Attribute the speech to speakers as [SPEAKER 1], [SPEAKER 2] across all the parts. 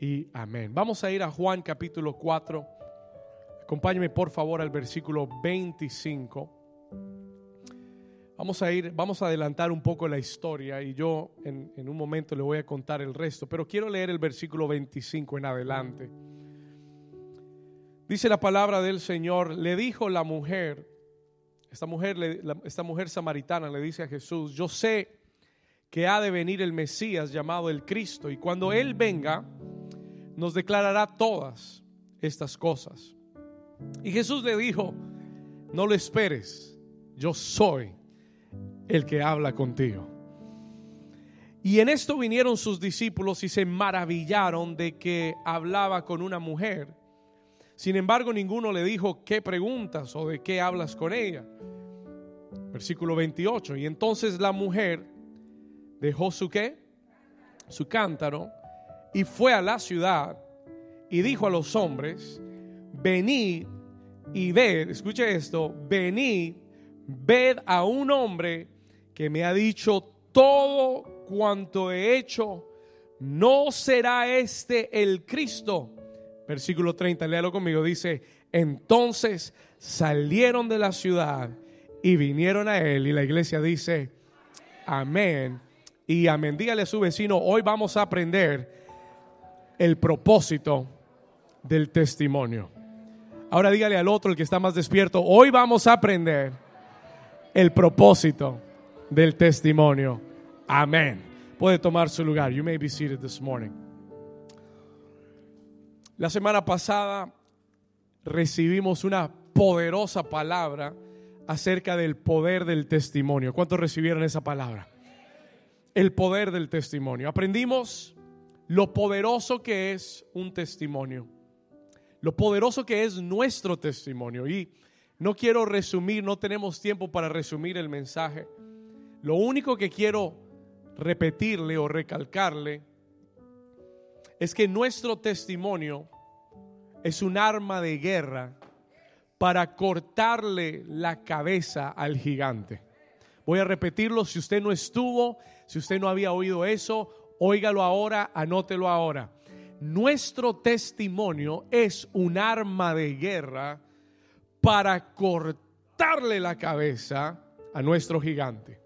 [SPEAKER 1] y amén. Vamos a ir a Juan capítulo 4. Acompáñeme por favor al versículo 25. Vamos a ir, vamos a adelantar un poco la historia y yo en, en, un momento le voy a contar el resto, pero quiero leer el versículo 25 en adelante. Dice la palabra del Señor, le dijo la mujer, esta mujer, esta mujer samaritana le dice a Jesús, yo sé que ha de venir el Mesías llamado el Cristo y cuando Él venga nos declarará todas estas cosas. Y Jesús le dijo, no lo esperes, yo soy el que habla contigo. Y en esto vinieron sus discípulos y se maravillaron de que hablaba con una mujer. Sin embargo, ninguno le dijo, ¿qué preguntas o de qué hablas con ella? Versículo 28. Y entonces la mujer dejó su qué? Su cántaro y fue a la ciudad y dijo a los hombres, venid y ved, escuche esto, venid, ved a un hombre que me ha dicho todo cuanto he hecho, no será este el Cristo versículo 30, léalo conmigo, dice, entonces salieron de la ciudad y vinieron a él. Y la iglesia dice, amén. Y amén. Dígale a su vecino, hoy vamos a aprender el propósito del testimonio. Ahora dígale al otro, el que está más despierto, hoy vamos a aprender el propósito del testimonio. Amén. Puede tomar su lugar. You may be seated this morning. La semana pasada recibimos una poderosa palabra acerca del poder del testimonio. ¿Cuántos recibieron esa palabra? El poder del testimonio. Aprendimos lo poderoso que es un testimonio. Lo poderoso que es nuestro testimonio. Y no quiero resumir, no tenemos tiempo para resumir el mensaje. Lo único que quiero repetirle o recalcarle es que nuestro testimonio es un arma de guerra para cortarle la cabeza al gigante. Voy a repetirlo, si usted no estuvo, si usted no había oído eso, óigalo ahora, anótelo ahora. Nuestro testimonio es un arma de guerra para cortarle la cabeza a nuestro gigante.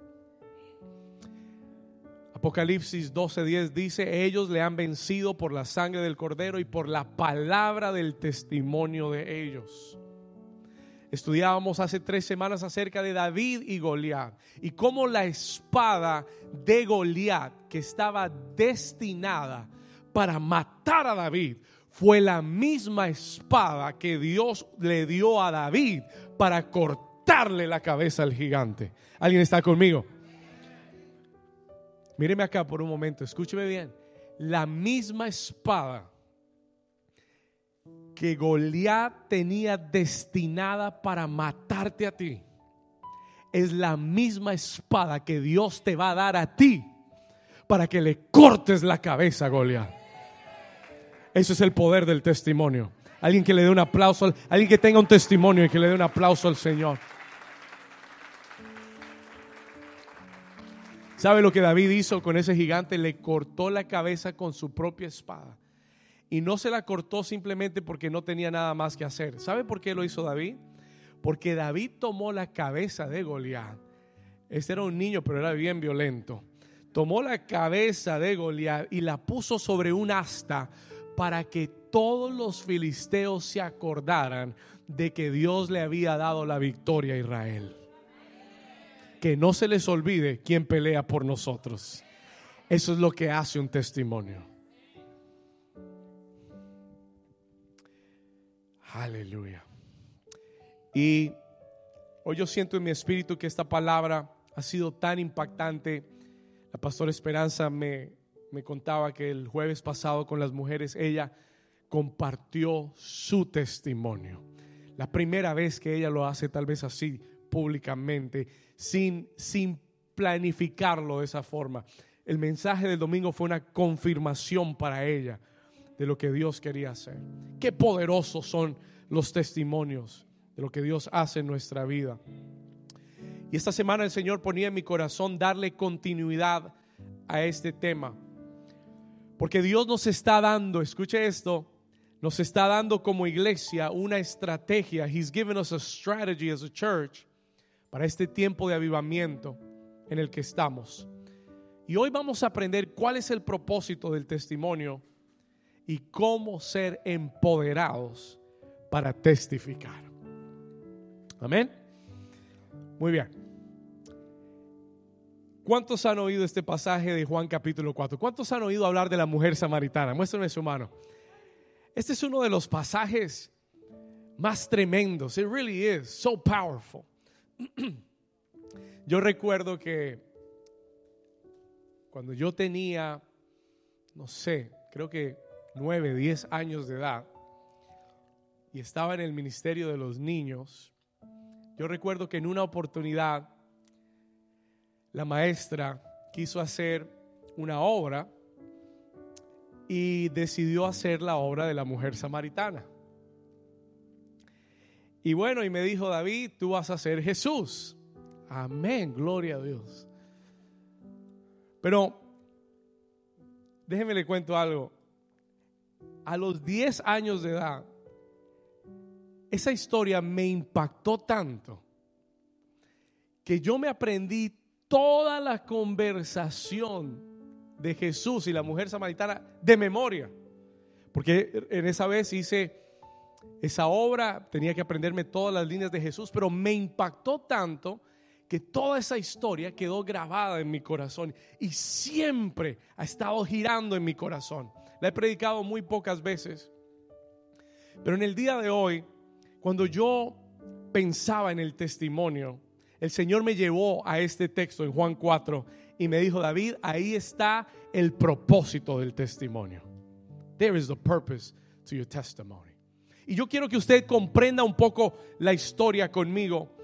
[SPEAKER 1] Apocalipsis 12:10 dice, ellos le han vencido por la sangre del cordero y por la palabra del testimonio de ellos. Estudiábamos hace tres semanas acerca de David y Goliat y cómo la espada de Goliat, que estaba destinada para matar a David, fue la misma espada que Dios le dio a David para cortarle la cabeza al gigante. ¿Alguien está conmigo? Míreme acá por un momento, escúcheme bien. La misma espada que Goliat tenía destinada para matarte a ti, es la misma espada que Dios te va a dar a ti para que le cortes la cabeza a Goliat. Eso es el poder del testimonio. Alguien que le dé un aplauso, alguien que tenga un testimonio y que le dé un aplauso al Señor. ¿Sabe lo que David hizo con ese gigante? Le cortó la cabeza con su propia espada. Y no se la cortó simplemente porque no tenía nada más que hacer. ¿Sabe por qué lo hizo David? Porque David tomó la cabeza de Goliat. Este era un niño, pero era bien violento. Tomó la cabeza de Goliat y la puso sobre un asta para que todos los filisteos se acordaran de que Dios le había dado la victoria a Israel que no se les olvide quién pelea por nosotros. Eso es lo que hace un testimonio. Aleluya. Y hoy yo siento en mi espíritu que esta palabra ha sido tan impactante. La pastora Esperanza me, me contaba que el jueves pasado con las mujeres ella compartió su testimonio. La primera vez que ella lo hace tal vez así públicamente sin, sin planificarlo de esa forma. El mensaje del domingo fue una confirmación para ella de lo que Dios quería hacer. Qué poderosos son los testimonios de lo que Dios hace en nuestra vida. Y esta semana el Señor ponía en mi corazón darle continuidad a este tema. Porque Dios nos está dando, escuche esto, nos está dando como iglesia una estrategia. He's given us a strategy as a church para este tiempo de avivamiento en el que estamos. Y hoy vamos a aprender cuál es el propósito del testimonio y cómo ser empoderados para testificar. Amén. Muy bien. ¿Cuántos han oído este pasaje de Juan capítulo 4? ¿Cuántos han oído hablar de la mujer samaritana? Muéstrenme su mano. Este es uno de los pasajes más tremendos. It really is so powerful. Yo recuerdo que cuando yo tenía, no sé, creo que nueve, diez años de edad y estaba en el ministerio de los niños, yo recuerdo que en una oportunidad la maestra quiso hacer una obra y decidió hacer la obra de la mujer samaritana. Y bueno, y me dijo, David, tú vas a ser Jesús. Amén, gloria a Dios. Pero déjeme le cuento algo. A los 10 años de edad, esa historia me impactó tanto que yo me aprendí toda la conversación de Jesús y la mujer samaritana de memoria. Porque en esa vez hice esa obra, tenía que aprenderme todas las líneas de Jesús, pero me impactó tanto que toda esa historia quedó grabada en mi corazón y siempre ha estado girando en mi corazón. La he predicado muy pocas veces, pero en el día de hoy cuando yo pensaba en el testimonio, el Señor me llevó a este texto en Juan 4 y me dijo, David, ahí está el propósito del testimonio. There is the purpose to your testimony. Y yo quiero que usted comprenda un poco la historia conmigo.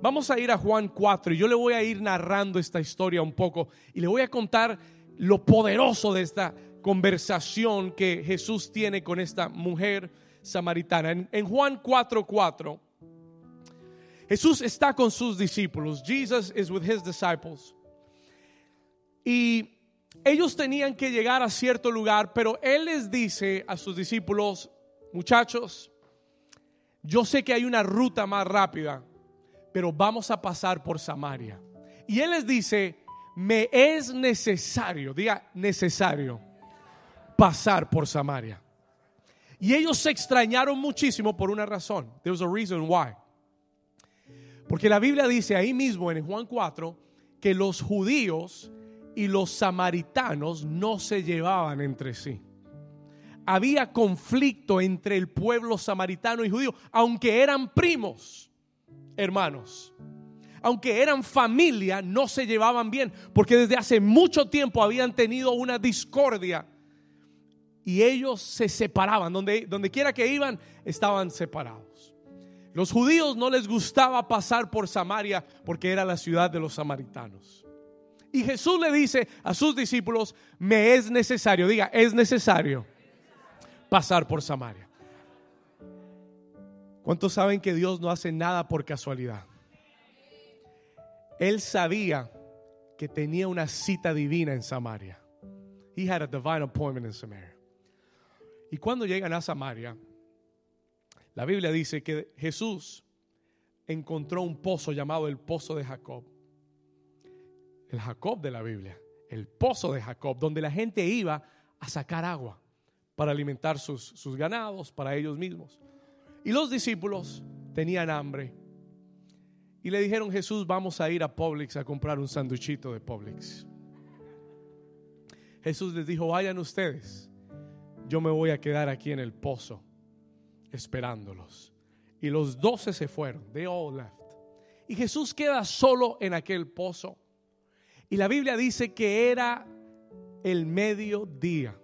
[SPEAKER 1] Vamos a ir a Juan 4 y yo le voy a ir narrando esta historia un poco y le voy a contar lo poderoso de esta conversación que Jesús tiene con esta mujer samaritana. En, Juan 4:4, Jesús está con sus discípulos. Jesus is with his disciples. Y ellos tenían que llegar a cierto lugar, pero Él les dice a sus discípulos, muchachos, yo sé que hay una ruta más rápida, pero vamos a pasar por Samaria. Y Él les dice, me es necesario, diga necesario, pasar por Samaria. Y ellos se extrañaron muchísimo por una razón. There was a reason why. Porque la Biblia dice ahí mismo en Juan 4 que los judíos y los samaritanos no se llevaban entre sí. Había conflicto entre el pueblo samaritano y judío, aunque eran primos, hermanos. Aunque eran familia, no se llevaban bien, porque desde hace mucho tiempo habían tenido una discordia y ellos se separaban. Donde, quiera que iban, estaban separados. Los judíos no les gustaba pasar por Samaria porque era la ciudad de los samaritanos. Y Jesús le dice a sus discípulos, me es necesario, diga, es necesario pasar por Samaria. ¿Cuántos saben que Dios no hace nada por casualidad? Él sabía que tenía una cita divina en Samaria. He had a divine appointment in Samaria. Y cuando llegan a Samaria, la Biblia dice que Jesús encontró un pozo llamado el pozo de Jacob. El Jacob de la Biblia, el pozo de Jacob, donde la gente iba a sacar agua para alimentar sus, sus ganados, para ellos mismos. Y los discípulos tenían hambre. Y le dijeron, Jesús, vamos a ir a Publix a comprar un sanduchito de Publix. Jesús les dijo, vayan ustedes yo me voy a quedar aquí en el pozo esperándolos. Y los doce se fueron, they all left. Y Jesús queda solo en aquel pozo. Y la Biblia dice que era el mediodía,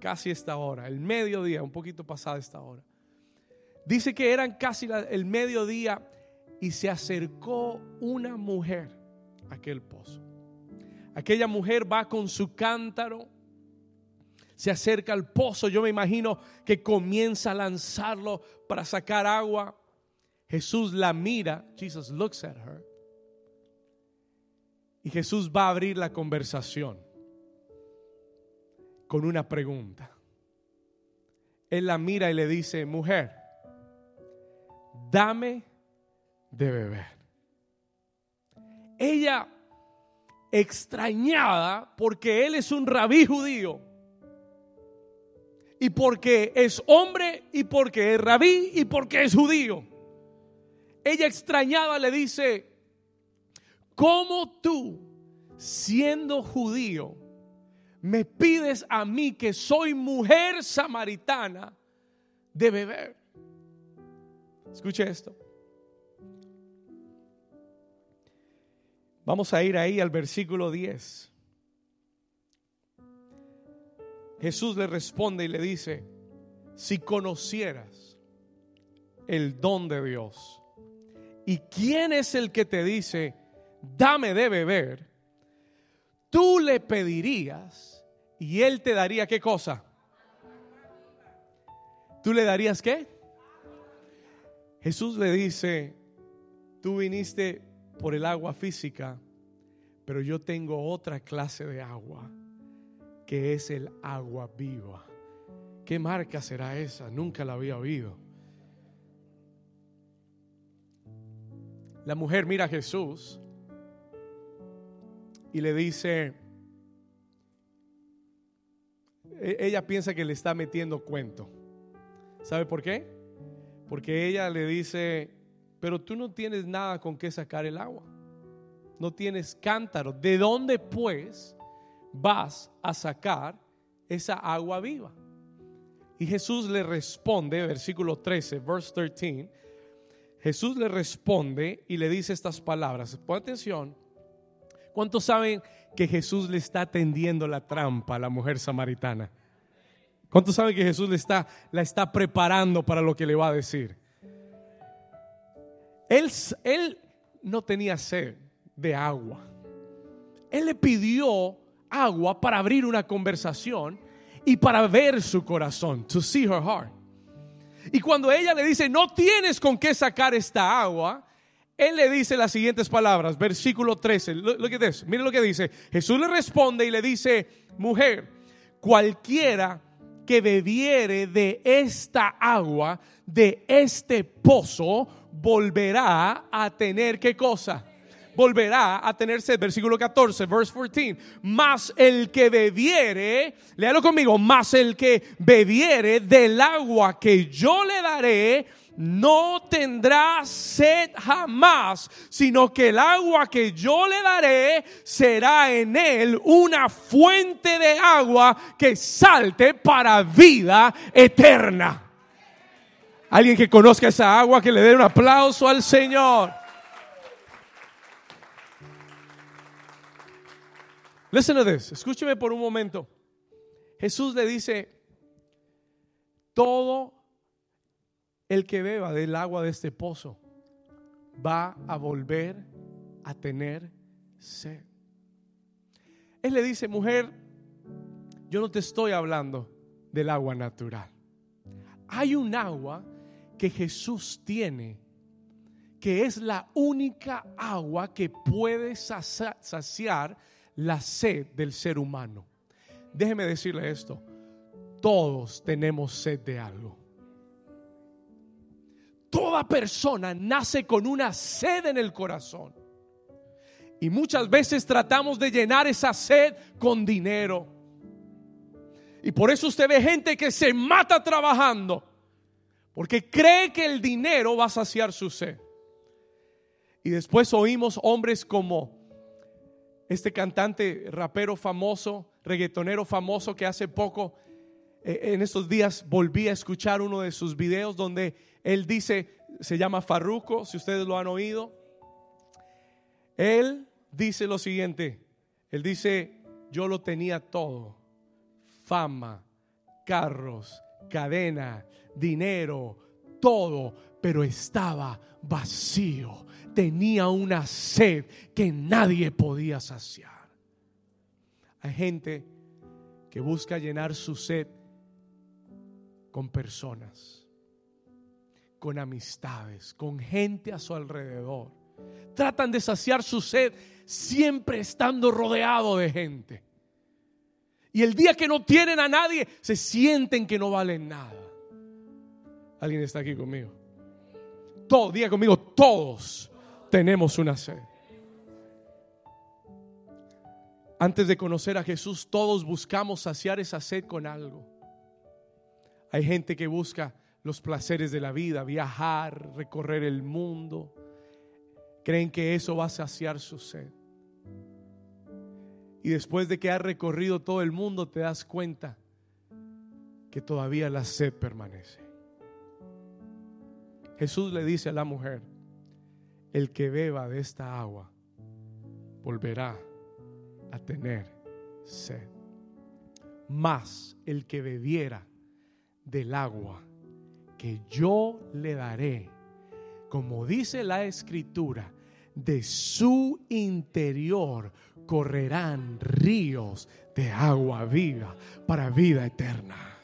[SPEAKER 1] casi esta hora, el mediodía, un poquito pasada esta hora. Dice que eran casi el mediodía y se acercó una mujer a aquel pozo. Aquella mujer va con su cántaro se acerca al pozo, yo me imagino que comienza a lanzarlo para sacar agua. Jesús la mira, Jesus looks at her. Y Jesús va a abrir la conversación. con una pregunta. Él la mira y le dice, mujer, dame de beber. Ella extrañada porque él es un rabí judío y porque es hombre y porque es rabí y porque es judío. Ella extrañada le dice, ¿cómo tú, siendo judío, me pides a mí que soy mujer samaritana de beber? Escuche esto. Vamos a ir ahí al versículo 10. Jesús le responde y le dice, si conocieras el don de Dios y quién es el que te dice, dame de beber, tú le pedirías y él te daría qué cosa. ¿Tú le darías qué? Jesús le dice, tú viniste por el agua física, pero yo tengo otra clase de agua, que es el agua viva. ¿Qué marca será esa? Nunca la había oído. La mujer mira a Jesús y le dice, e-, ella piensa que le está metiendo cuento. ¿Sabe por qué? Porque ella le dice, pero tú no tienes nada con qué sacar el agua. No tienes cántaro. ¿De dónde pues vas a sacar esa agua viva? Y Jesús le responde, versículo 13, verse 13. Jesús le responde y le dice estas palabras. Pon atención. ¿Cuántos saben que Jesús le está tendiendo la trampa a la mujer samaritana? ¿Cuántos saben que Jesús le está, la está preparando para lo que le va a decir? Él, no tenía sed de agua. Él le pidió agua para abrir una conversación y para ver su corazón, to see her heart. Y cuando ella le dice, no tienes con qué sacar esta agua, él le dice las siguientes palabras, versículo 13. Lo, que mire lo que dice. Jesús le responde y le dice, mujer, cualquiera que bebiere de esta agua, de este pozo, volverá a tener qué cosa? Volverá a tener sed. Versículo 14, verse 14. Más el que bebiere, léalo conmigo, más el que bebiere del agua que yo le daré, no tendrá sed jamás, sino que el agua que yo le daré será en él una fuente de agua que salte para vida eterna. Alguien que conozca esa agua, que le dé un aplauso al Señor. Listen to this. Escúcheme por un momento. Jesús le dice, todo el que beba del agua de este pozo va a volver a tener sed. Él le dice, mujer, yo no te estoy hablando del agua natural. Hay un agua que Jesús tiene, que es la única agua que puede saciar la sed del ser humano. Déjeme decirle esto, todos tenemos sed de algo. Toda persona nace con una sed en el corazón. Y muchas veces tratamos de llenar esa sed con dinero. Y por eso usted ve gente que se mata trabajando porque cree que el dinero va a saciar su sed. Y después oímos hombres como este cantante rapero famoso, reggaetonero famoso que hace poco, eh, en estos días volví a escuchar uno de sus videos donde él dice, se llama Farruco, si ustedes lo han oído. Él dice lo siguiente, él dice, yo lo tenía todo, fama, carros, cadena, dinero, todo, pero estaba vacío. Tenía una sed que nadie podía saciar. Hay gente que busca llenar su sed con personas, con amistades, con gente a su alrededor. Tratan de saciar su sed siempre estando rodeado de gente. Y el día que no tienen a nadie, se sienten que no valen nada. ¿Alguien está aquí conmigo? Todo, diga conmigo, todos tenemos una sed. Antes de conocer a Jesús, todos buscamos saciar esa sed con algo. Hay gente que busca los placeres de la vida, viajar, recorrer el mundo. Creen que eso va a saciar su sed. Y después de que has recorrido todo el mundo, te das cuenta que todavía la sed permanece. Jesús le dice a la mujer, el que beba de esta agua volverá a tener sed. Más el que bebiera del agua que yo le daré, como dice la escritura, de su interior correrán ríos de agua viva para vida eterna.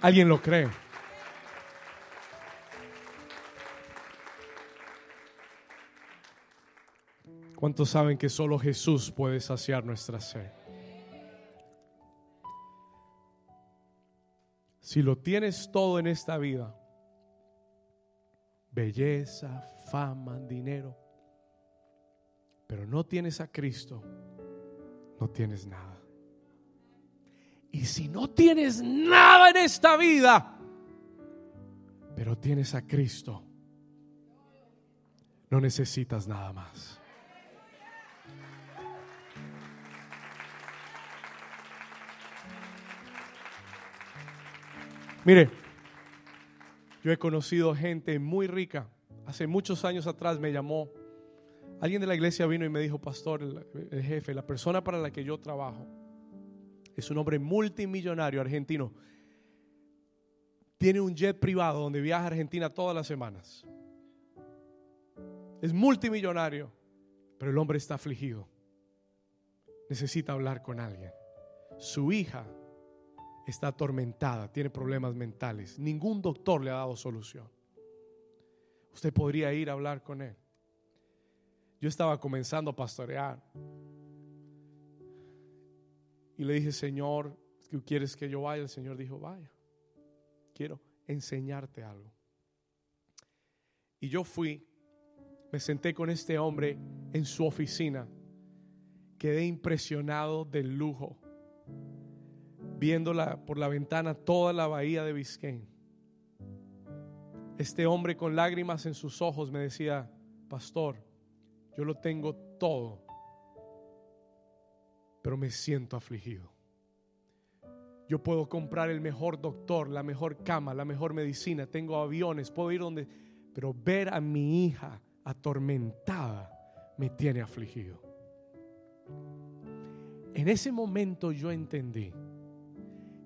[SPEAKER 1] ¿Alguien lo cree? ¿Cuántos saben que solo Jesús puede saciar nuestra sed? Si lo tienes todo en esta vida, belleza, fama, dinero, pero no tienes a Cristo, no tienes nada. Y si no tienes nada en esta vida, pero tienes a Cristo, no necesitas nada más. Mire, yo he conocido gente muy rica. Hace muchos años atrás me llamó. Alguien de la iglesia vino y me dijo, pastor, el, jefe, la persona para la que yo trabajo, es un hombre multimillonario argentino. Tiene un jet privado donde viaja a Argentina todas las semanas. Es multimillonario, pero el hombre está afligido. Necesita hablar con alguien. Su hija está atormentada, tiene problemas mentales. Ningún doctor le ha dado solución. Usted podría ir a hablar con él. Yo estaba comenzando a pastorear. Y le dije, Señor, ¿quieres que yo vaya? El Señor dijo, vaya. Quiero enseñarte algo. Y yo fui, me senté con este hombre en su oficina. Quedé impresionado del lujo viéndola por la ventana toda la bahía de Biscayne. Este hombre con lágrimas en sus ojos me decía, pastor, yo lo tengo todo, pero me siento afligido. Yo puedo comprar el mejor doctor, la mejor cama, la mejor medicina, tengo aviones, puedo ir donde, pero ver a mi hija atormentada me tiene afligido. En ese momento yo entendí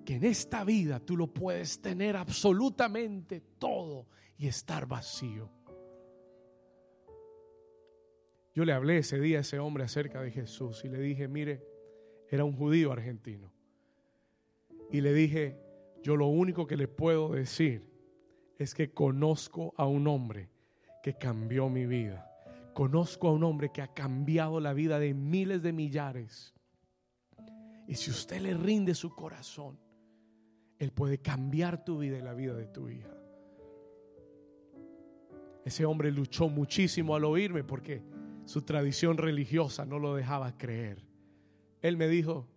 [SPEAKER 1] que en esta vida tú lo puedes tener absolutamente todo y estar vacío. Yo le hablé ese día a ese hombre acerca de Jesús y le dije, mire, era un judío argentino. Y le dije, yo lo único que le puedo decir es que conozco a un hombre que cambió mi vida. Conozco a un hombre que ha cambiado la vida de miles de millares. Y si usted le rinde su corazón, él puede cambiar tu vida y la vida de tu hija. Ese hombre luchó muchísimo al oírme porque su tradición religiosa no lo dejaba creer. Él me dijo,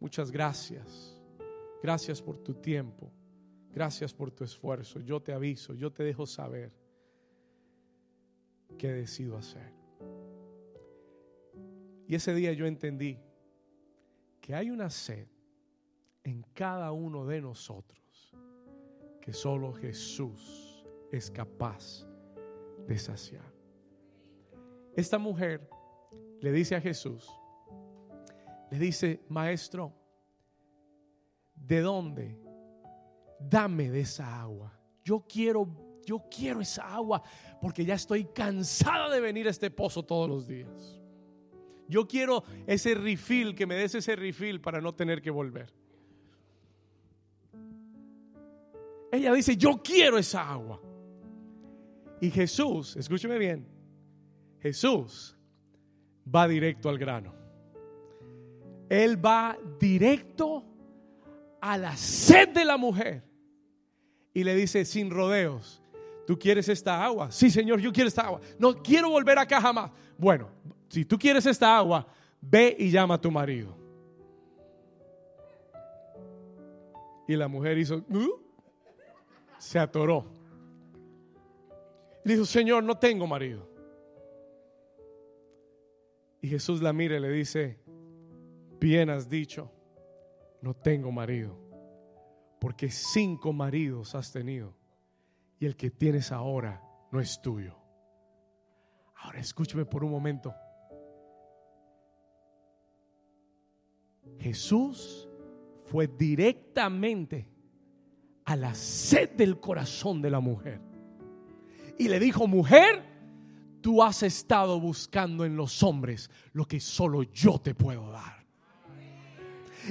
[SPEAKER 1] muchas gracias, gracias por tu tiempo, gracias por tu esfuerzo, yo te aviso, yo te dejo saber qué decido hacer. Y ese día yo entendí que hay una sed en cada uno de nosotros que solo Jesús es capaz de saciar. Esta mujer le dice a Jesús, le dice, maestro, ¿de dónde? Dame de esa agua. Yo quiero, yo quiero esa agua porque ya estoy cansada de venir a este pozo todos los días. Yo quiero ese refill, que me des ese refill para no tener que volver. Ella dice, yo quiero esa agua. Y Jesús, escúcheme bien, Jesús va directo al grano. Él va directo a la sed de la mujer y le dice sin rodeos, ¿tú quieres esta agua? Sí, Señor, yo quiero esta agua. No quiero volver acá jamás. Bueno, si tú quieres esta agua, ve y llama a tu marido. Y la mujer hizo, "Uh", se atoró. Le dijo, Señor, no tengo marido. Y Jesús la mira y le dice, bien has dicho, no tengo marido, porque cinco maridos has tenido y el que tienes ahora no es tuyo. Ahora escúcheme por un momento. Jesús fue directamente a la sed del corazón de la mujer. Y le dijo, mujer, tú has estado buscando en los hombres lo que solo yo te puedo dar.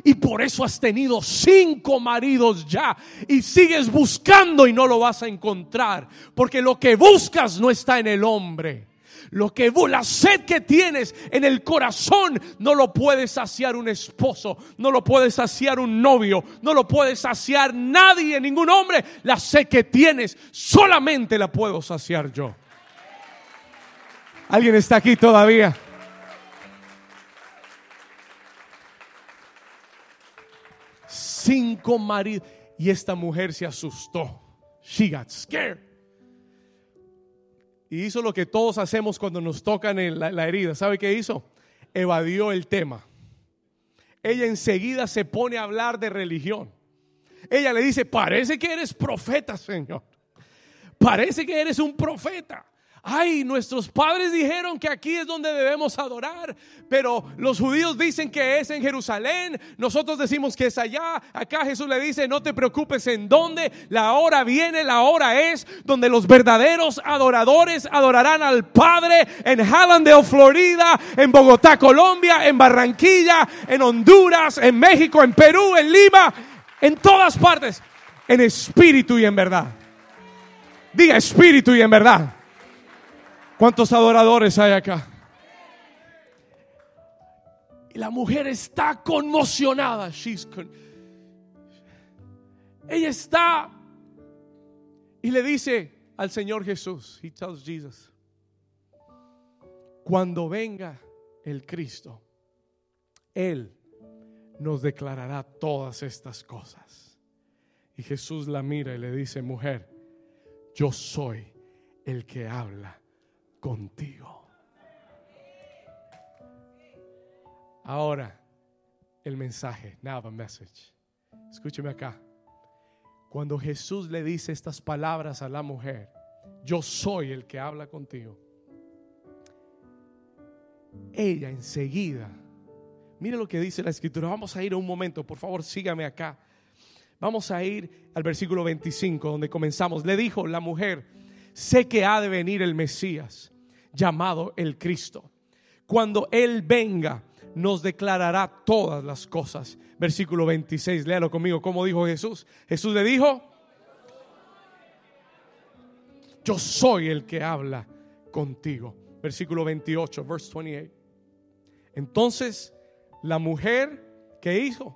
[SPEAKER 1] Y por eso has tenido cinco maridos ya. Y sigues buscando y no lo vas a encontrar. Porque lo que buscas no está en el hombre. Lo que la sed que tienes en el corazón no lo puede saciar un esposo, no lo puede saciar un novio, no lo puede saciar nadie, ningún hombre. La sed que tienes solamente la puedo saciar yo. ¿Alguien está aquí todavía? Cinco maridos. Y esta mujer se asustó. She got scared. Y hizo lo que todos hacemos cuando nos tocan en la, la herida. ¿Sabe qué hizo? Evadió el tema. Ella enseguida se pone a hablar de religión. Ella le dice, parece que eres profeta, Señor. Parece que eres un profeta. Ay, nuestros padres dijeron que aquí es donde debemos adorar, pero los judíos dicen que es en Jerusalén, nosotros decimos que es allá. Acá Jesús le dice, no te preocupes en dónde, la hora viene, la hora es donde los verdaderos adoradores adorarán al Padre en Hallandale, Florida, en Bogotá, Colombia, en Barranquilla, en Honduras, en México, en Perú, en Lima, en todas partes, en espíritu y en verdad. Diga espíritu y en verdad. ¿Cuántos adoradores hay acá? Y la mujer está conmocionada. She's Ella está y le dice al Señor Jesús, he tells Jesus, cuando venga el Cristo, Él nos declarará todas estas cosas. Y Jesús la mira y le dice, mujer, yo soy el que habla contigo. Ahora, el mensaje, now the message. Escúcheme acá. Cuando Jesús le dice estas palabras a la mujer, yo soy el que habla contigo. Ella enseguida, mire lo que dice la escritura. Vamos a ir un momento, por favor, sígame acá. Vamos a ir al versículo 25, donde comenzamos. Le dijo la mujer, sé que ha de venir el Mesías, llamado el Cristo. Cuando Él venga, nos declarará todas las cosas. Versículo 26, léalo conmigo, como dijo Jesús. Jesús le dijo, yo soy el que habla contigo. Versículo 28, verse 28. Entonces, la mujer, ¿qué hizo?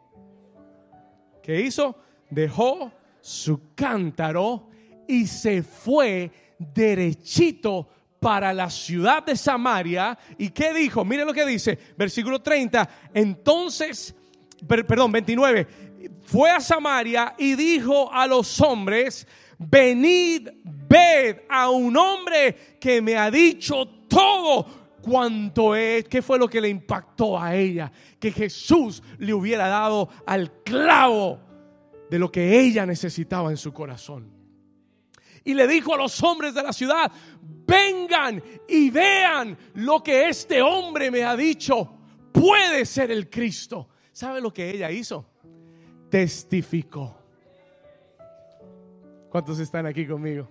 [SPEAKER 1] ¿Qué hizo? Dejó su cántaro y se fue derechito para la ciudad de Samaria. ¿Y qué dijo? Mire lo que dice, versículo 30. Entonces, per- perdón, 29. Fue a Samaria y dijo a los hombres, venid, ved a un hombre que me ha dicho todo cuanto es, ¿qué fue lo que le impactó a ella? Que Jesús le hubiera dado al clavo de lo que ella necesitaba en su corazón. Y le dijo a los hombres de la ciudad, vengan y vean lo que este hombre me ha dicho. Puede ser el Cristo. ¿Sabe lo que ella hizo? Testificó. ¿Cuántos están aquí conmigo?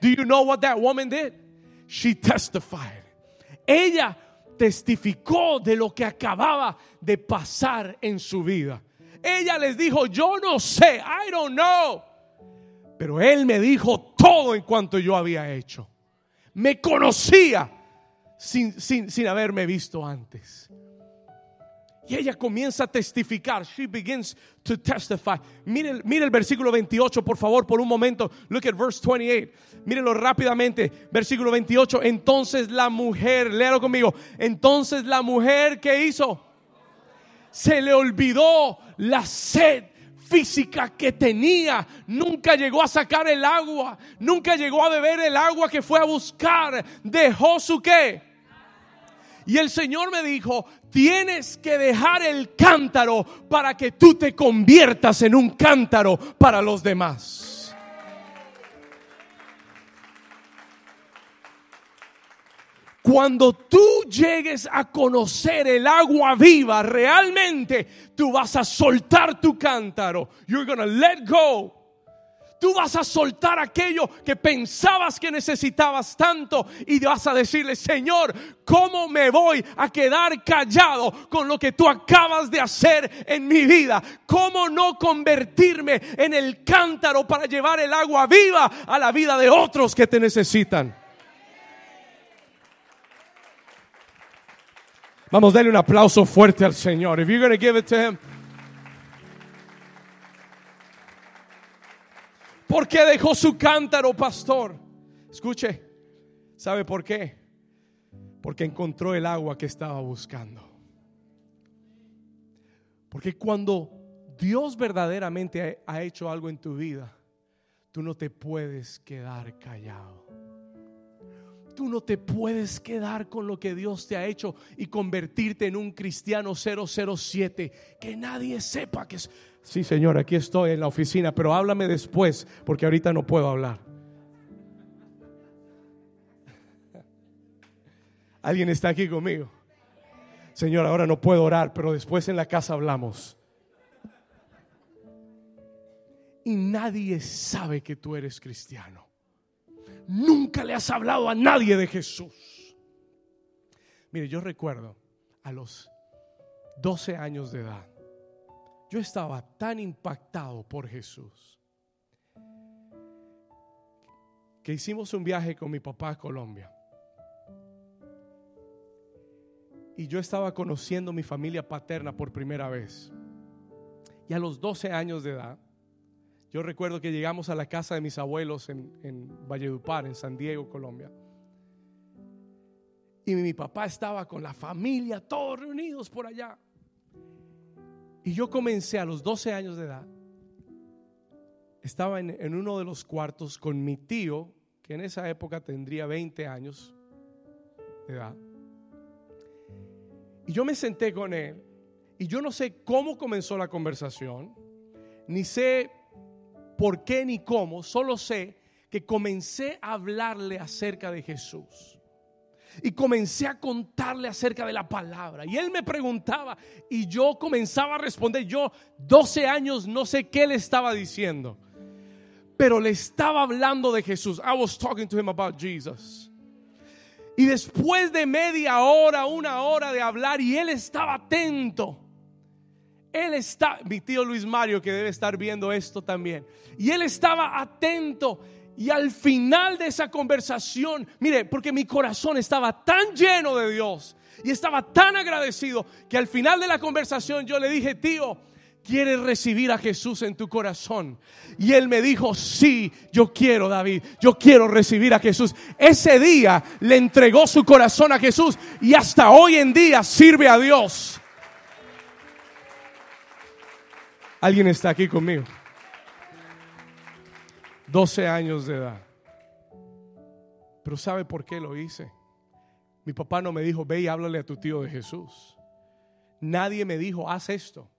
[SPEAKER 1] Do you know what that woman did? She testified. Ella testificó de lo que acababa de pasar en su vida. Ella les dijo, yo no sé, I don't know. Pero él me dijo todo en cuanto yo había hecho. Me conocía sin, sin, sin haberme visto antes. Y ella comienza a testificar. She begins to testify. Mire, mire, el versículo 28, por favor, por un momento. Look at verse 28. Mírenlo rápidamente. Versículo 28. Entonces la mujer, léalo conmigo. Entonces la mujer que hizo, se le olvidó la sed física que tenía. Nunca llegó a sacar el agua. Nunca llegó a beber el agua que fue a buscar. Dejó su qué. Y el Señor me dijo, tienes que dejar el cántaro para que tú te conviertas en un cántaro para los demás. Cuando tú llegues a conocer el agua viva, realmente tú vas a soltar tu cántaro. You're gonna let go Tú vas a soltar aquello que pensabas que necesitabas tanto y vas a decirle, Señor, ¿cómo me voy a quedar callado con lo que tú acabas de hacer en mi vida? ¿Cómo no convertirme en el cántaro para llevar el agua viva a la vida de otros que te necesitan? Vamos a darle un aplauso fuerte al Señor. If you're going to give it to him. ¿Por qué dejó su cántaro, pastor? Escuche, ¿sabe por qué? Porque encontró el agua que estaba buscando. Porque cuando Dios verdaderamente ha hecho algo en tu vida, tú no te puedes quedar callado. Tú no te puedes quedar con lo que Dios te ha hecho y convertirte en un cristiano 007. Que nadie sepa que es... Sí, Señor, aquí estoy en la oficina, pero háblame después porque ahorita no puedo hablar. ¿Alguien está aquí conmigo? Señor, ahora no puedo orar, pero después en la casa hablamos. Y nadie sabe que tú eres cristiano nunca le has hablado a nadie de Jesús. Mire, yo recuerdo a los 12 años de edad, yo estaba tan impactado por Jesús que hicimos un viaje con mi papá a Colombia. Y yo estaba conociendo mi familia paterna por primera vez. Y a los 12 años de edad, yo recuerdo que llegamos a la casa de mis abuelos en, en Valledupar, en San Diego, Colombia. Y mi papá estaba con la familia, todos reunidos por allá. Y yo comencé a los 12 años de edad. Estaba en, en, uno de los cuartos con mi tío, que en esa época tendría 20 años de edad. Y yo me senté con él. Y yo no sé cómo comenzó la conversación, ni sé por qué ni cómo, solo sé que comencé a hablarle acerca de Jesús. Y comencé a contarle acerca de la palabra. Y él me preguntaba y yo comenzaba a responder. Yo, 12 años, no sé qué le estaba diciendo. Pero le estaba hablando de Jesús. I was talking to him about Jesus. Y después de media hora, una hora de hablar, y él estaba atento él está, mi tío Luis Mario que debe estar viendo esto también, y él estaba atento. Y al final de esa conversación, mire, porque mi corazón estaba tan lleno de Dios y estaba tan agradecido que al final de la conversación yo le dije, tío, ¿quieres recibir a Jesús en tu corazón? Y él me dijo, sí, yo quiero, David, yo quiero recibir a Jesús. Ese día le entregó su corazón a Jesús y hasta hoy en día sirve a Dios. ¿Alguien está aquí conmigo? 12 años de edad. Pero ¿sabe por qué lo hice? Mi papá no me dijo, ve y háblale a tu tío de Jesús. Nadie me dijo, haz esto.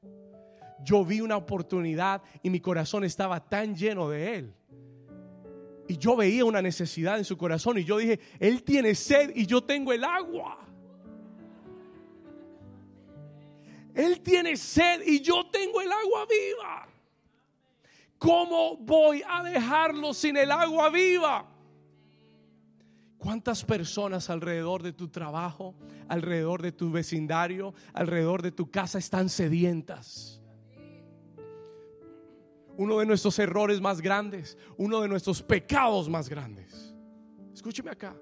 [SPEAKER 1] Yo vi una oportunidad y mi corazón estaba tan lleno de él. Y yo veía una necesidad en su corazón y yo dije, él tiene sed y yo tengo el agua. Él tiene sed y yo tengo el agua viva. ¿Cómo voy a dejarlo sin el agua viva? ¿Cuántas personas alrededor de tu trabajo, alrededor de tu vecindario, alrededor de tu casa están sedientas? Uno de nuestros errores más grandes, uno de nuestros pecados más grandes. Escúcheme acá.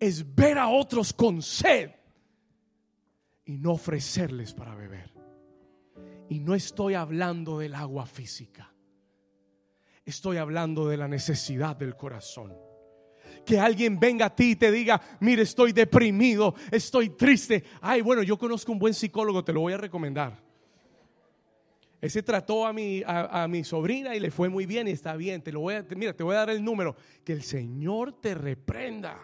[SPEAKER 1] Es ver a otros con sed y no ofrecerles para beber. Y no estoy hablando del agua física. Estoy hablando de la necesidad del corazón. Que alguien venga a ti y te diga, mire, estoy deprimido, estoy triste. Ay, bueno, yo conozco un buen psicólogo, te lo voy a recomendar. Ese trató a mi, a, mi sobrina y le fue muy bien y está bien. Te lo voy a, mira, te voy a dar el número. Que el Señor te reprenda.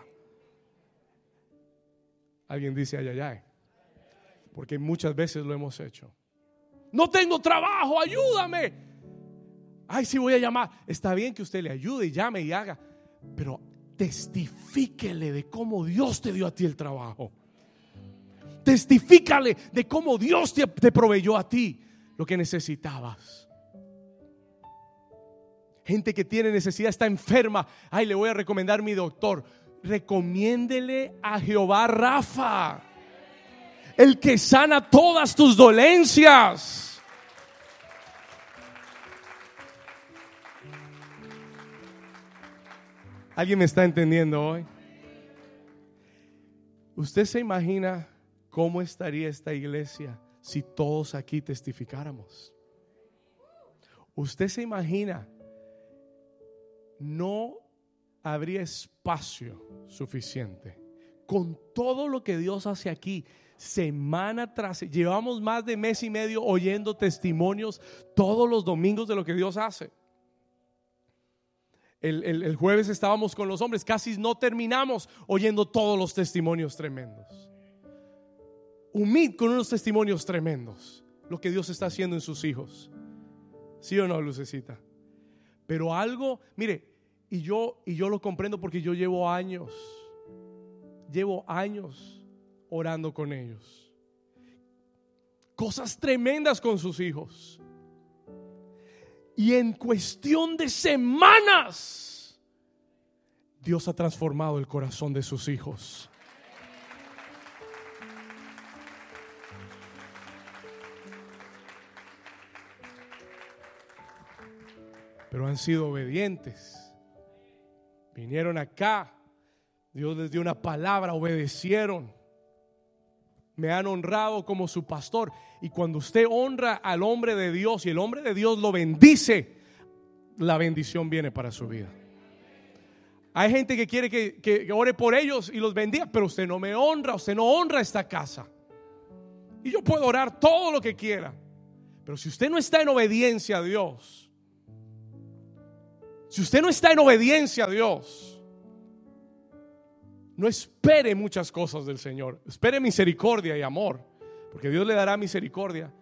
[SPEAKER 1] Alguien dice, ay, ay, ay. Porque muchas veces lo hemos hecho. No tengo trabajo, ayúdame. Ay, sí voy a llamar. Está bien que usted le ayude y llame y haga. Pero testifíquele de cómo Dios te dio a ti el trabajo. Testifícale de cómo Dios te, te proveyó a ti lo que necesitabas. Gente que tiene necesidad, está enferma. Ay, le voy a recomendar mi doctor. Recomiéndele a Jehová Rafa, el que sana todas tus dolencias. ¿Alguien me está entendiendo hoy? ¿Usted se imagina cómo estaría esta iglesia si todos aquí testificáramos. Usted se imagina, no habría espacio suficiente. Con todo lo que Dios hace aquí, semana tras llevamos más de mes y medio oyendo testimonios todos los domingos de lo que Dios hace. El, jueves estábamos con los hombres, casi no terminamos oyendo todos los testimonios tremendos humid con unos testimonios tremendos. Lo que Dios está haciendo en sus hijos. ¿Sí o no, Lucecita? Pero algo, mire, y yo, y yo lo comprendo porque yo llevo años, llevo años orando con ellos. Cosas tremendas con sus hijos. Y en cuestión de semanas, Dios ha transformado el corazón de sus hijos. pero han sido obedientes. Vinieron acá, Dios les dio una palabra, obedecieron. Me han honrado como su pastor. Y cuando usted honra al hombre de Dios y el hombre de Dios lo bendice, la bendición viene para su vida. Hay gente que quiere que, que, ore por ellos y los bendiga, pero usted no me honra, usted no honra esta casa. Y yo puedo orar todo lo que quiera. Pero si usted no está en obediencia a Dios, si usted no está en obediencia a Dios, no espere muchas cosas del Señor. Espere misericordia y amor, porque Dios le dará misericordia.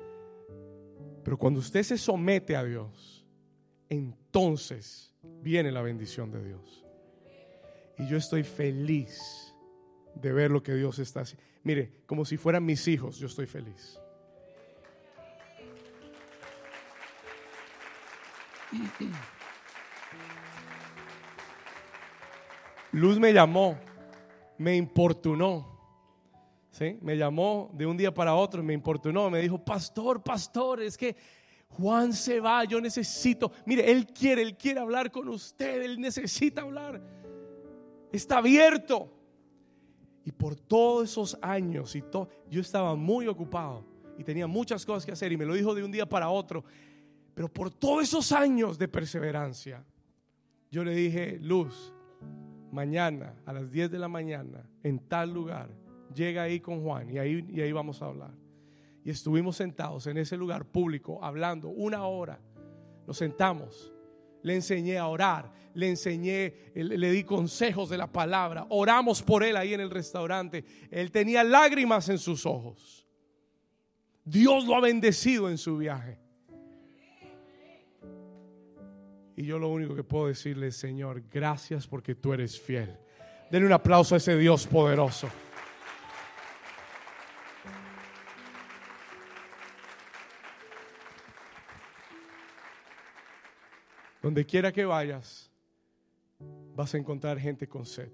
[SPEAKER 1] Pero cuando usted se somete a Dios, entonces viene la bendición de Dios. Y yo estoy feliz de ver lo que Dios está haciendo. Mire, como si fueran mis hijos, yo estoy feliz. Luz me llamó, me importunó. ¿sí? Me llamó de un día para otro, me importunó, me dijo, pastor, pastor, es que Juan se va, yo necesito, mire, él quiere, él quiere hablar con usted, él necesita hablar. Está abierto. Y por todos esos años y todo, yo estaba muy ocupado y tenía muchas cosas que hacer y me lo dijo de un día para otro. Pero por todos esos años de perseverancia, yo le dije, Luz, mañana a las 10 de la mañana en tal lugar, llega ahí con Juan y ahí, y ahí vamos a hablar. Y estuvimos sentados en ese lugar público hablando una hora. Nos sentamos, le enseñé a orar, le enseñé, le di consejos de la palabra, oramos por él ahí en el restaurante. Él tenía lágrimas en sus ojos. Dios lo ha bendecido en su viaje. Y yo lo único que puedo decirle, Señor, gracias porque tú eres fiel. Denle un aplauso a ese Dios poderoso. Donde quiera que vayas, vas a encontrar gente con sed.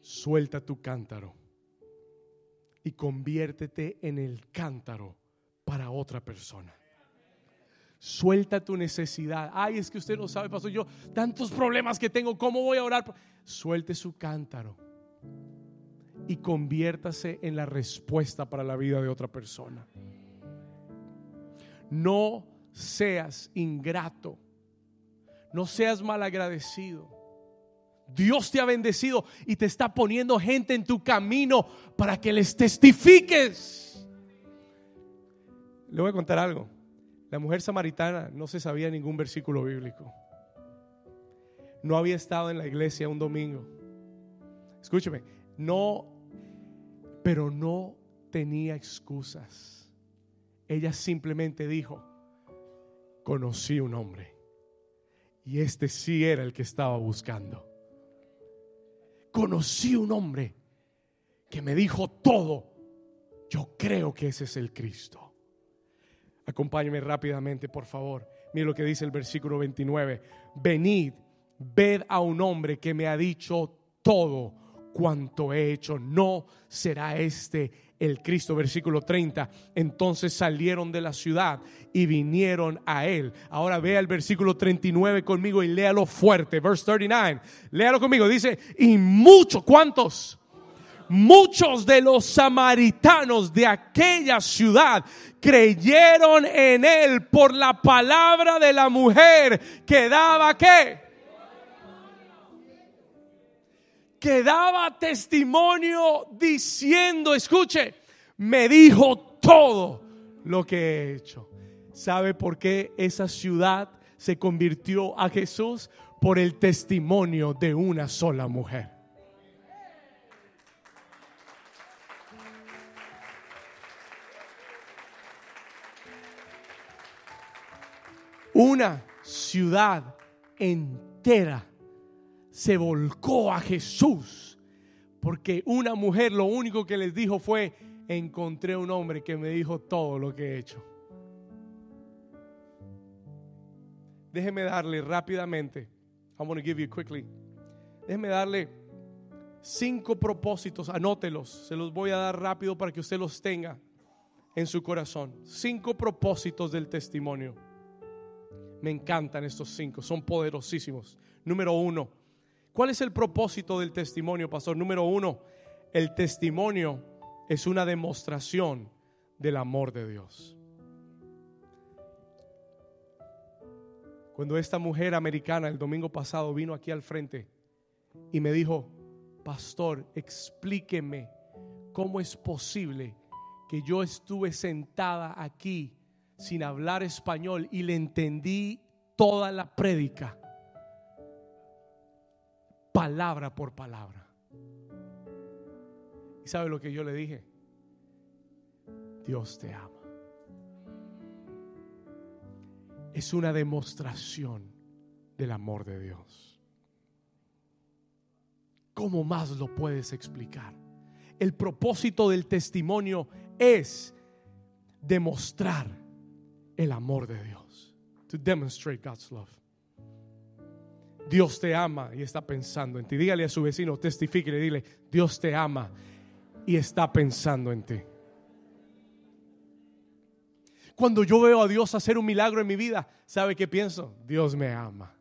[SPEAKER 1] Suelta tu cántaro y conviértete en el cántaro para otra persona. Suelta tu necesidad. Ay, es que usted no sabe, pastor, yo tantos problemas que tengo, ¿cómo voy a orar? Suelte su cántaro y conviértase en la respuesta para la vida de otra persona. No seas ingrato. No seas malagradecido. Dios te ha bendecido y te está poniendo gente en tu camino para que les testifiques. Le voy a contar algo. La mujer samaritana no se sabía ningún versículo bíblico. No había estado en la iglesia un domingo. Escúcheme, no, pero no tenía excusas. Ella simplemente dijo, conocí un hombre. Y este sí era el que estaba buscando. Conocí un hombre que me dijo todo. Yo creo que ese es el Cristo. Acompáñeme rápidamente, por favor. Mire lo que dice el versículo 29. Venid, ved a un hombre que me ha dicho todo cuanto he hecho. No será este el Cristo. Versículo 30. Entonces salieron de la ciudad y vinieron a él. Ahora vea el versículo 39 conmigo y léalo fuerte. Verse 39. Léalo conmigo. Dice, y muchos, ¿cuántos? Muchos de los samaritanos de aquella ciudad creyeron en él por la palabra de la mujer que daba qué? que daba testimonio diciendo, escuche, me dijo todo lo que he hecho. ¿Sabe por qué esa ciudad se convirtió a Jesús? Por el testimonio de una sola mujer. Una ciudad entera se volcó a Jesús. Porque una mujer lo único que les dijo fue, encontré un hombre que me dijo todo lo que he hecho. Déjeme darle rápidamente, I want to give you quickly. Déjeme darle cinco propósitos, anótelos, se los voy a dar rápido para que usted los tenga en su corazón. Cinco propósitos del testimonio. Me encantan estos cinco, son poderosísimos. Número uno, ¿Cuál es el propósito del testimonio, pastor? Número uno, el testimonio es una demostración del amor de Dios. Cuando esta mujer americana el domingo pasado vino aquí al frente y me dijo, pastor, explíqueme cómo es posible que yo estuve sentada aquí sin hablar español y le entendí toda la prédica palabra por palabra. ¿Y sabe lo que yo le dije? Dios te ama. Es una demostración del amor de Dios. ¿Cómo más lo puedes explicar? El propósito del testimonio es demostrar el amor de Dios. To demonstrate God's love. Dios te ama y está pensando en ti. Dígale a su vecino, testifique y dile, Dios te ama y está pensando en ti. Cuando yo veo a Dios hacer un milagro en mi vida, ¿sabe qué pienso? Dios me ama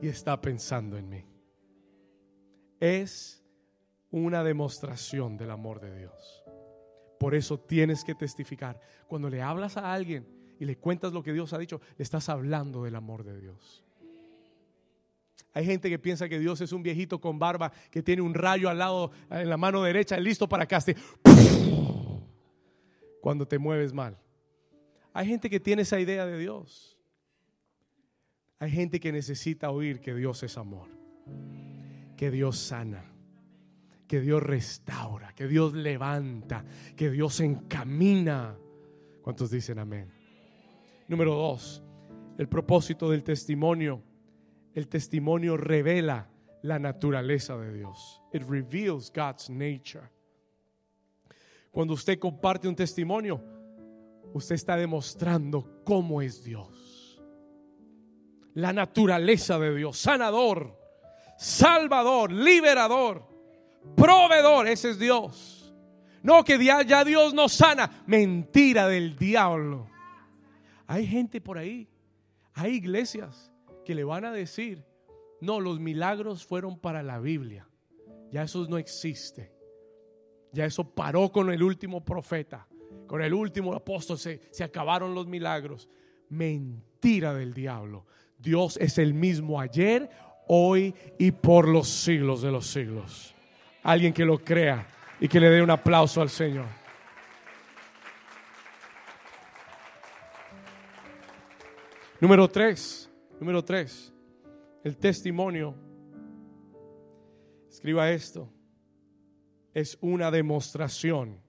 [SPEAKER 1] y está pensando en mí. Es una demostración del amor de Dios. Por eso tienes que testificar. Cuando le hablas a alguien y le cuentas lo que Dios ha dicho, le estás hablando del amor de Dios. Hay gente que piensa que Dios es un viejito con barba que tiene un rayo al lado, en la mano derecha, listo para caste. Cuando te mueves mal. Hay gente que tiene esa idea de Dios. Hay gente que necesita oír que Dios es amor, que Dios sana, que Dios restaura, que Dios levanta, que Dios encamina. ¿Cuántos dicen amén? Número dos, el propósito del testimonio el testimonio revela la naturaleza de Dios. It reveals God's nature. Cuando usted comparte un testimonio, usted está demostrando cómo es Dios. La naturaleza de Dios, sanador, salvador, liberador, proveedor, ese es Dios. No que ya Dios no sana, mentira del diablo. Hay gente por ahí, hay iglesias que le van a decir, no, los milagros fueron para la Biblia. Ya eso no existe. Ya eso paró con el último profeta, con el último apóstol, se, se acabaron los milagros. Mentira del diablo. Dios es el mismo ayer, hoy y por los siglos de los siglos. Alguien que lo crea y que le dé un aplauso al Señor. Número tres, número tres, el testimonio. Escriba esto. Es una demostración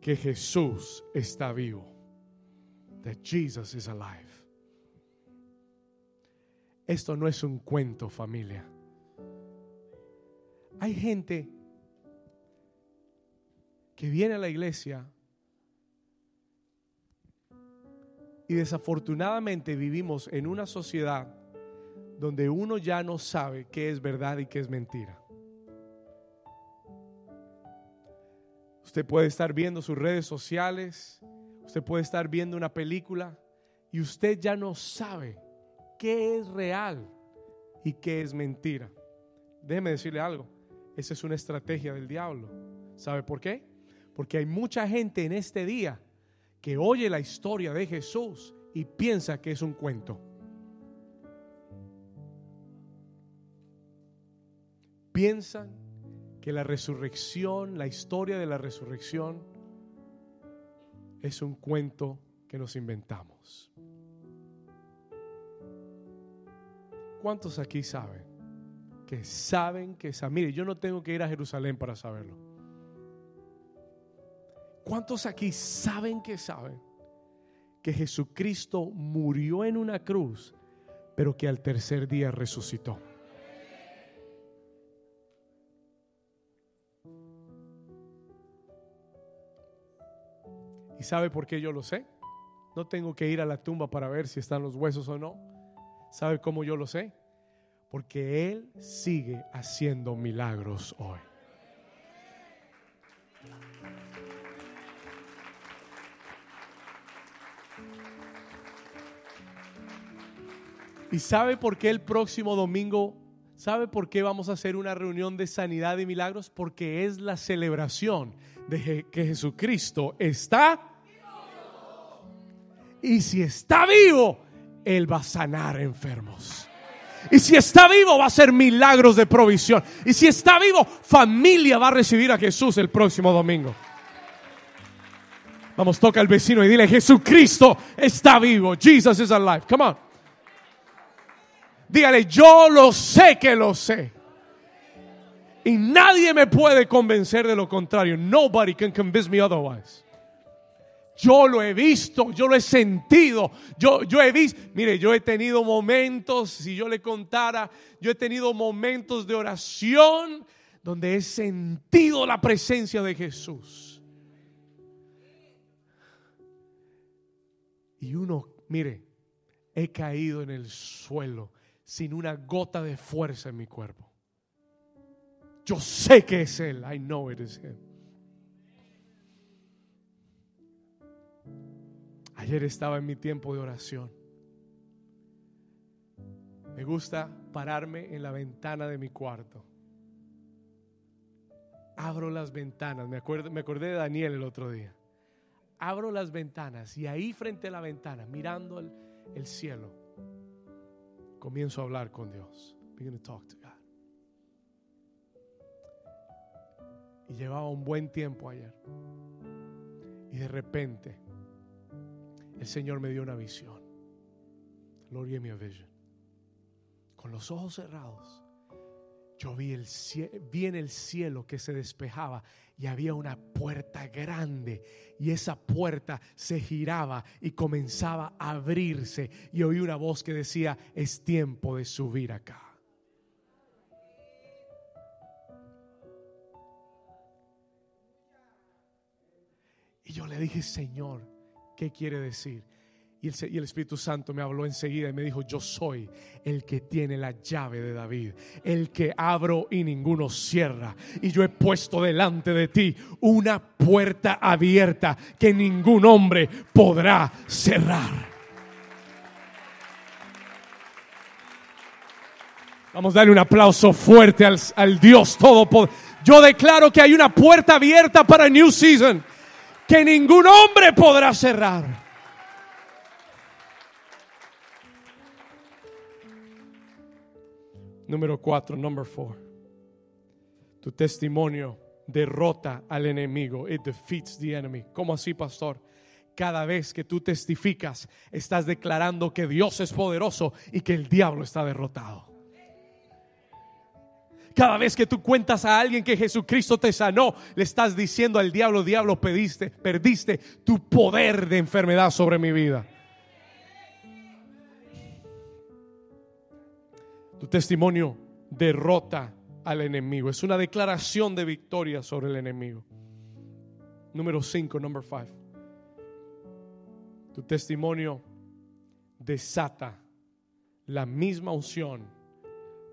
[SPEAKER 1] que Jesús está vivo. That Jesus is alive. Esto no es un cuento, familia. Hay gente que viene a la iglesia y desafortunadamente vivimos en una sociedad donde uno ya no sabe qué es verdad y qué es mentira. Usted puede estar viendo sus redes sociales, usted puede estar viendo una película y usted ya no sabe qué es real y qué es mentira. Déjeme decirle algo, esa es una estrategia del diablo. ¿Sabe por qué? Porque hay mucha gente en este día que oye la historia de Jesús y piensa que es un cuento. Piensan que la resurrección, la historia de la resurrección, es un cuento que nos inventamos. ¿Cuántos aquí saben? Que saben que esa. Mire, yo no tengo que ir a Jerusalén para saberlo. ¿Cuántos aquí saben que saben que Jesucristo murió en una cruz, pero que al tercer día resucitó? ¿Y sabe por qué yo lo sé? No tengo que ir a la tumba para ver si están los huesos o no. ¿Sabe cómo yo lo sé? Porque Él sigue haciendo milagros hoy. ¿Y sabe por qué el próximo domingo, sabe por qué vamos a hacer una reunión de sanidad y milagros? Porque es la celebración de que Jesucristo está y si está vivo, Él va a sanar enfermos. Y si está vivo, va a hacer milagros de provisión. Y si está vivo, familia va a recibir a Jesús el próximo domingo. Vamos, toca al vecino y dile, Jesucristo está vivo. Jesus is alive. Come on. Dígale, yo lo sé que lo sé. Y nadie me puede convencer de lo contrario. Nobody can convince me otherwise. Yo lo he visto, yo lo he sentido, yo, yo he visto, mire, yo he tenido momentos, si yo le contara, yo he tenido momentos de oración donde he sentido la presencia de Jesús. Y uno, mire, he caído en el suelo sin una gota de fuerza en mi cuerpo. Yo sé que es Él, I know it is Him. Ayer estaba en mi tiempo de oración. Me gusta pararme en la ventana de mi cuarto. Abro las ventanas. Me, acuerdo, me acordé de Daniel el otro día. Abro las ventanas y ahí frente a la ventana, mirando el, el cielo, comienzo a hablar con Dios. Begin to talk to God. Y llevaba un buen tiempo ayer. Y de repente el Señor me dio una visión. Lord gave me a vision. Con los ojos cerrados, yo vi, el, vi en el cielo que se despejaba y había una puerta grande y esa puerta se giraba y comenzaba a abrirse y oí una voz que decía, es tiempo de subir acá. Y yo le dije, Señor, ¿Qué quiere decir? Y el, Espíritu Santo me habló enseguida y me dijo, yo soy el que tiene la llave de David, el que abro y ninguno cierra. Y yo he puesto delante de ti una puerta abierta que ningún hombre podrá cerrar. Vamos a darle un aplauso fuerte al, al Dios Todopoderoso. Yo declaro que hay una puerta abierta para New Season que ningún hombre podrá cerrar. Número cuatro, number four. Tu testimonio derrota al enemigo. It defeats the enemy. ¿Cómo así, pastor? Cada vez que tú testificas, estás declarando que Dios es poderoso y que el diablo está derrotado. Cada vez que tú cuentas a alguien que Jesucristo te sanó, le estás diciendo al diablo, diablo, perdiste tu poder de enfermedad sobre mi vida. Tu testimonio derrota al enemigo. Es una declaración de victoria sobre el enemigo. Número 5, number 5. Tu testimonio desata la misma unción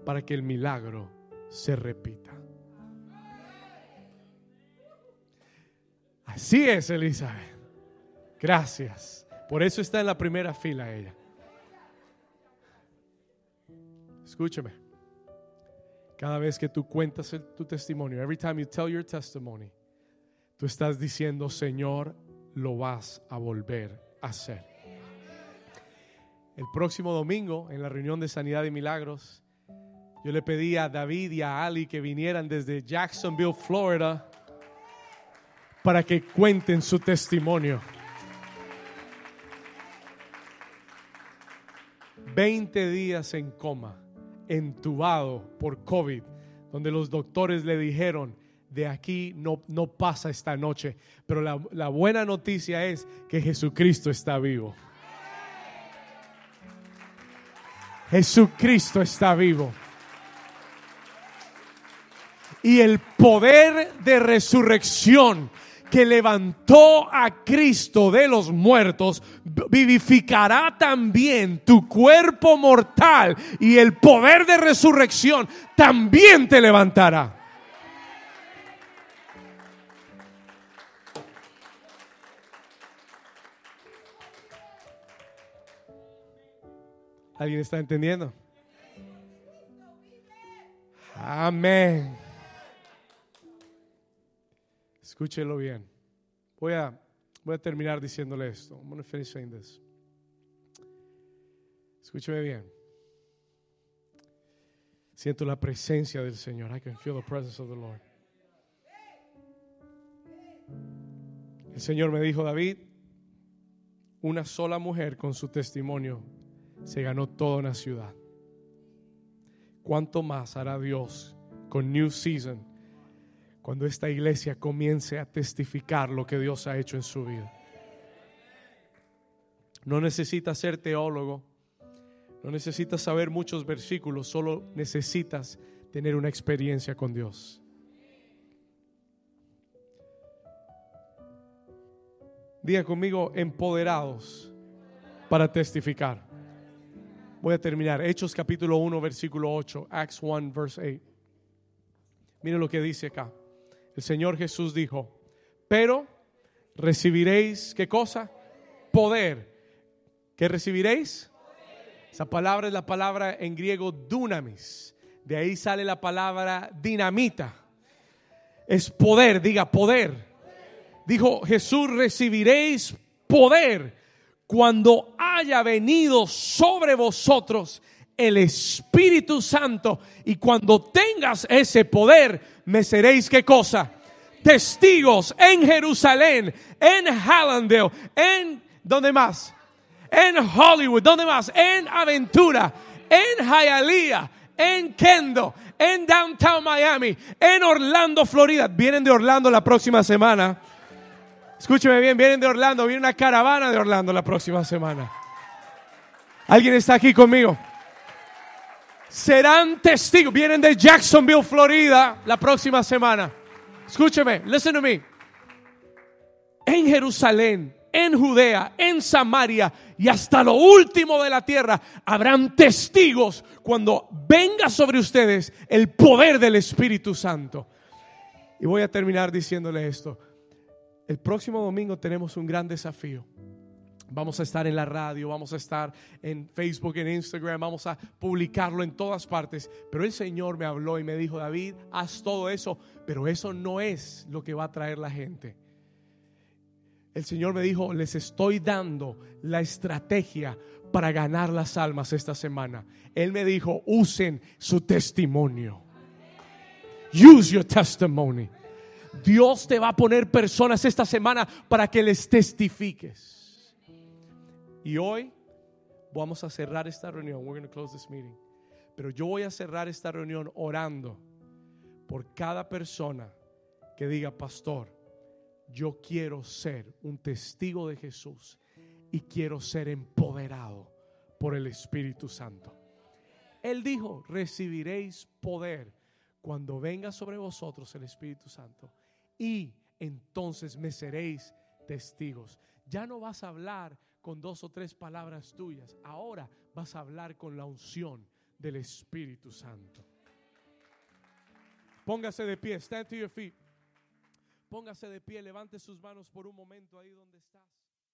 [SPEAKER 1] para que el milagro se repita. Así es, Elizabeth. Gracias. Por eso está en la primera fila ella. Escúchame. Cada vez que tú cuentas tu testimonio, every time you tell your testimony, tú estás diciendo, Señor, lo vas a volver a hacer. El próximo domingo, en la reunión de Sanidad y Milagros, yo le pedí a David y a Ali que vinieran desde Jacksonville, Florida, para que cuenten su testimonio. 20 días en coma, entubado por COVID, donde los doctores le dijeron, de aquí no, no pasa esta noche, pero la, la buena noticia es que Jesucristo está vivo. Jesucristo está vivo y el poder de resurrección que levantó a Cristo de los muertos, vivificará también tu cuerpo mortal y el poder de resurrección también te levantará. ¿Alguien está entendiendo? Amén. Escúchelo bien. Voy a, voy a terminar diciéndole esto. I'm going to finish saying this. Escúcheme bien. Siento la presencia del Señor. I can feel the presence of the Lord. El Señor me dijo, David, una sola mujer con su testimonio se ganó toda una ciudad. ¿Cuánto más hará Dios con New Season cuando esta iglesia comience a testificar lo que Dios ha hecho en su vida. No necesitas ser teólogo, no necesitas saber muchos versículos, solo necesitas tener una experiencia con Dios. Diga conmigo, empoderados para testificar. Voy a terminar. Hechos capítulo 1, versículo 8. Acts 1, verse 8. Mire lo que dice acá el Señor Jesús dijo, pero recibiréis, ¿qué cosa? Poder. ¿Qué recibiréis? Esa palabra es la palabra en griego dunamis. De ahí sale la palabra dinamita. Es poder, diga poder. Dijo Jesús, recibiréis poder cuando haya venido sobre vosotros el Espíritu Santo. Y cuando tengas ese poder, me seréis qué cosa? Testigos en Jerusalén, en Hallandale, en ¿dónde más? En Hollywood, ¿dónde más? En Aventura, en Hialeah, en Kendo, en Downtown Miami, en Orlando, Florida. Vienen de Orlando la próxima semana. Escúcheme bien, vienen de Orlando, viene una caravana de Orlando la próxima semana. ¿Alguien está aquí conmigo? Serán testigos. Vienen de Jacksonville, Florida, la próxima semana. Escúcheme, listen to me. En Jerusalén, en Judea, en Samaria y hasta lo último de la tierra habrán testigos cuando venga sobre ustedes el poder del Espíritu Santo. Y voy a terminar diciéndole esto. El próximo domingo tenemos un gran desafío. Vamos a estar en la radio, vamos a estar en Facebook, en Instagram, vamos a publicarlo en todas partes. Pero el Señor me habló y me dijo, David, haz todo eso, pero eso no es lo que va a traer la gente. El Señor me dijo, les estoy dando la estrategia para ganar las almas esta semana. Él me dijo, usen su testimonio. Use your testimony. Dios te va a poner personas esta semana para que les testifiques. Y hoy vamos a cerrar esta reunión. We're going to close this meeting. Pero yo voy a cerrar esta reunión orando por cada persona que diga, pastor, yo quiero ser un testigo de Jesús y quiero ser empoderado por el Espíritu Santo. Él dijo, recibiréis poder cuando venga sobre vosotros el Espíritu Santo y entonces me seréis testigos. Ya no vas a hablar con dos o tres palabras tuyas. Ahora vas a hablar con la unción del Espíritu Santo. Póngase de pie, stand to your feet. Póngase de pie, levante sus manos por un momento ahí donde estás.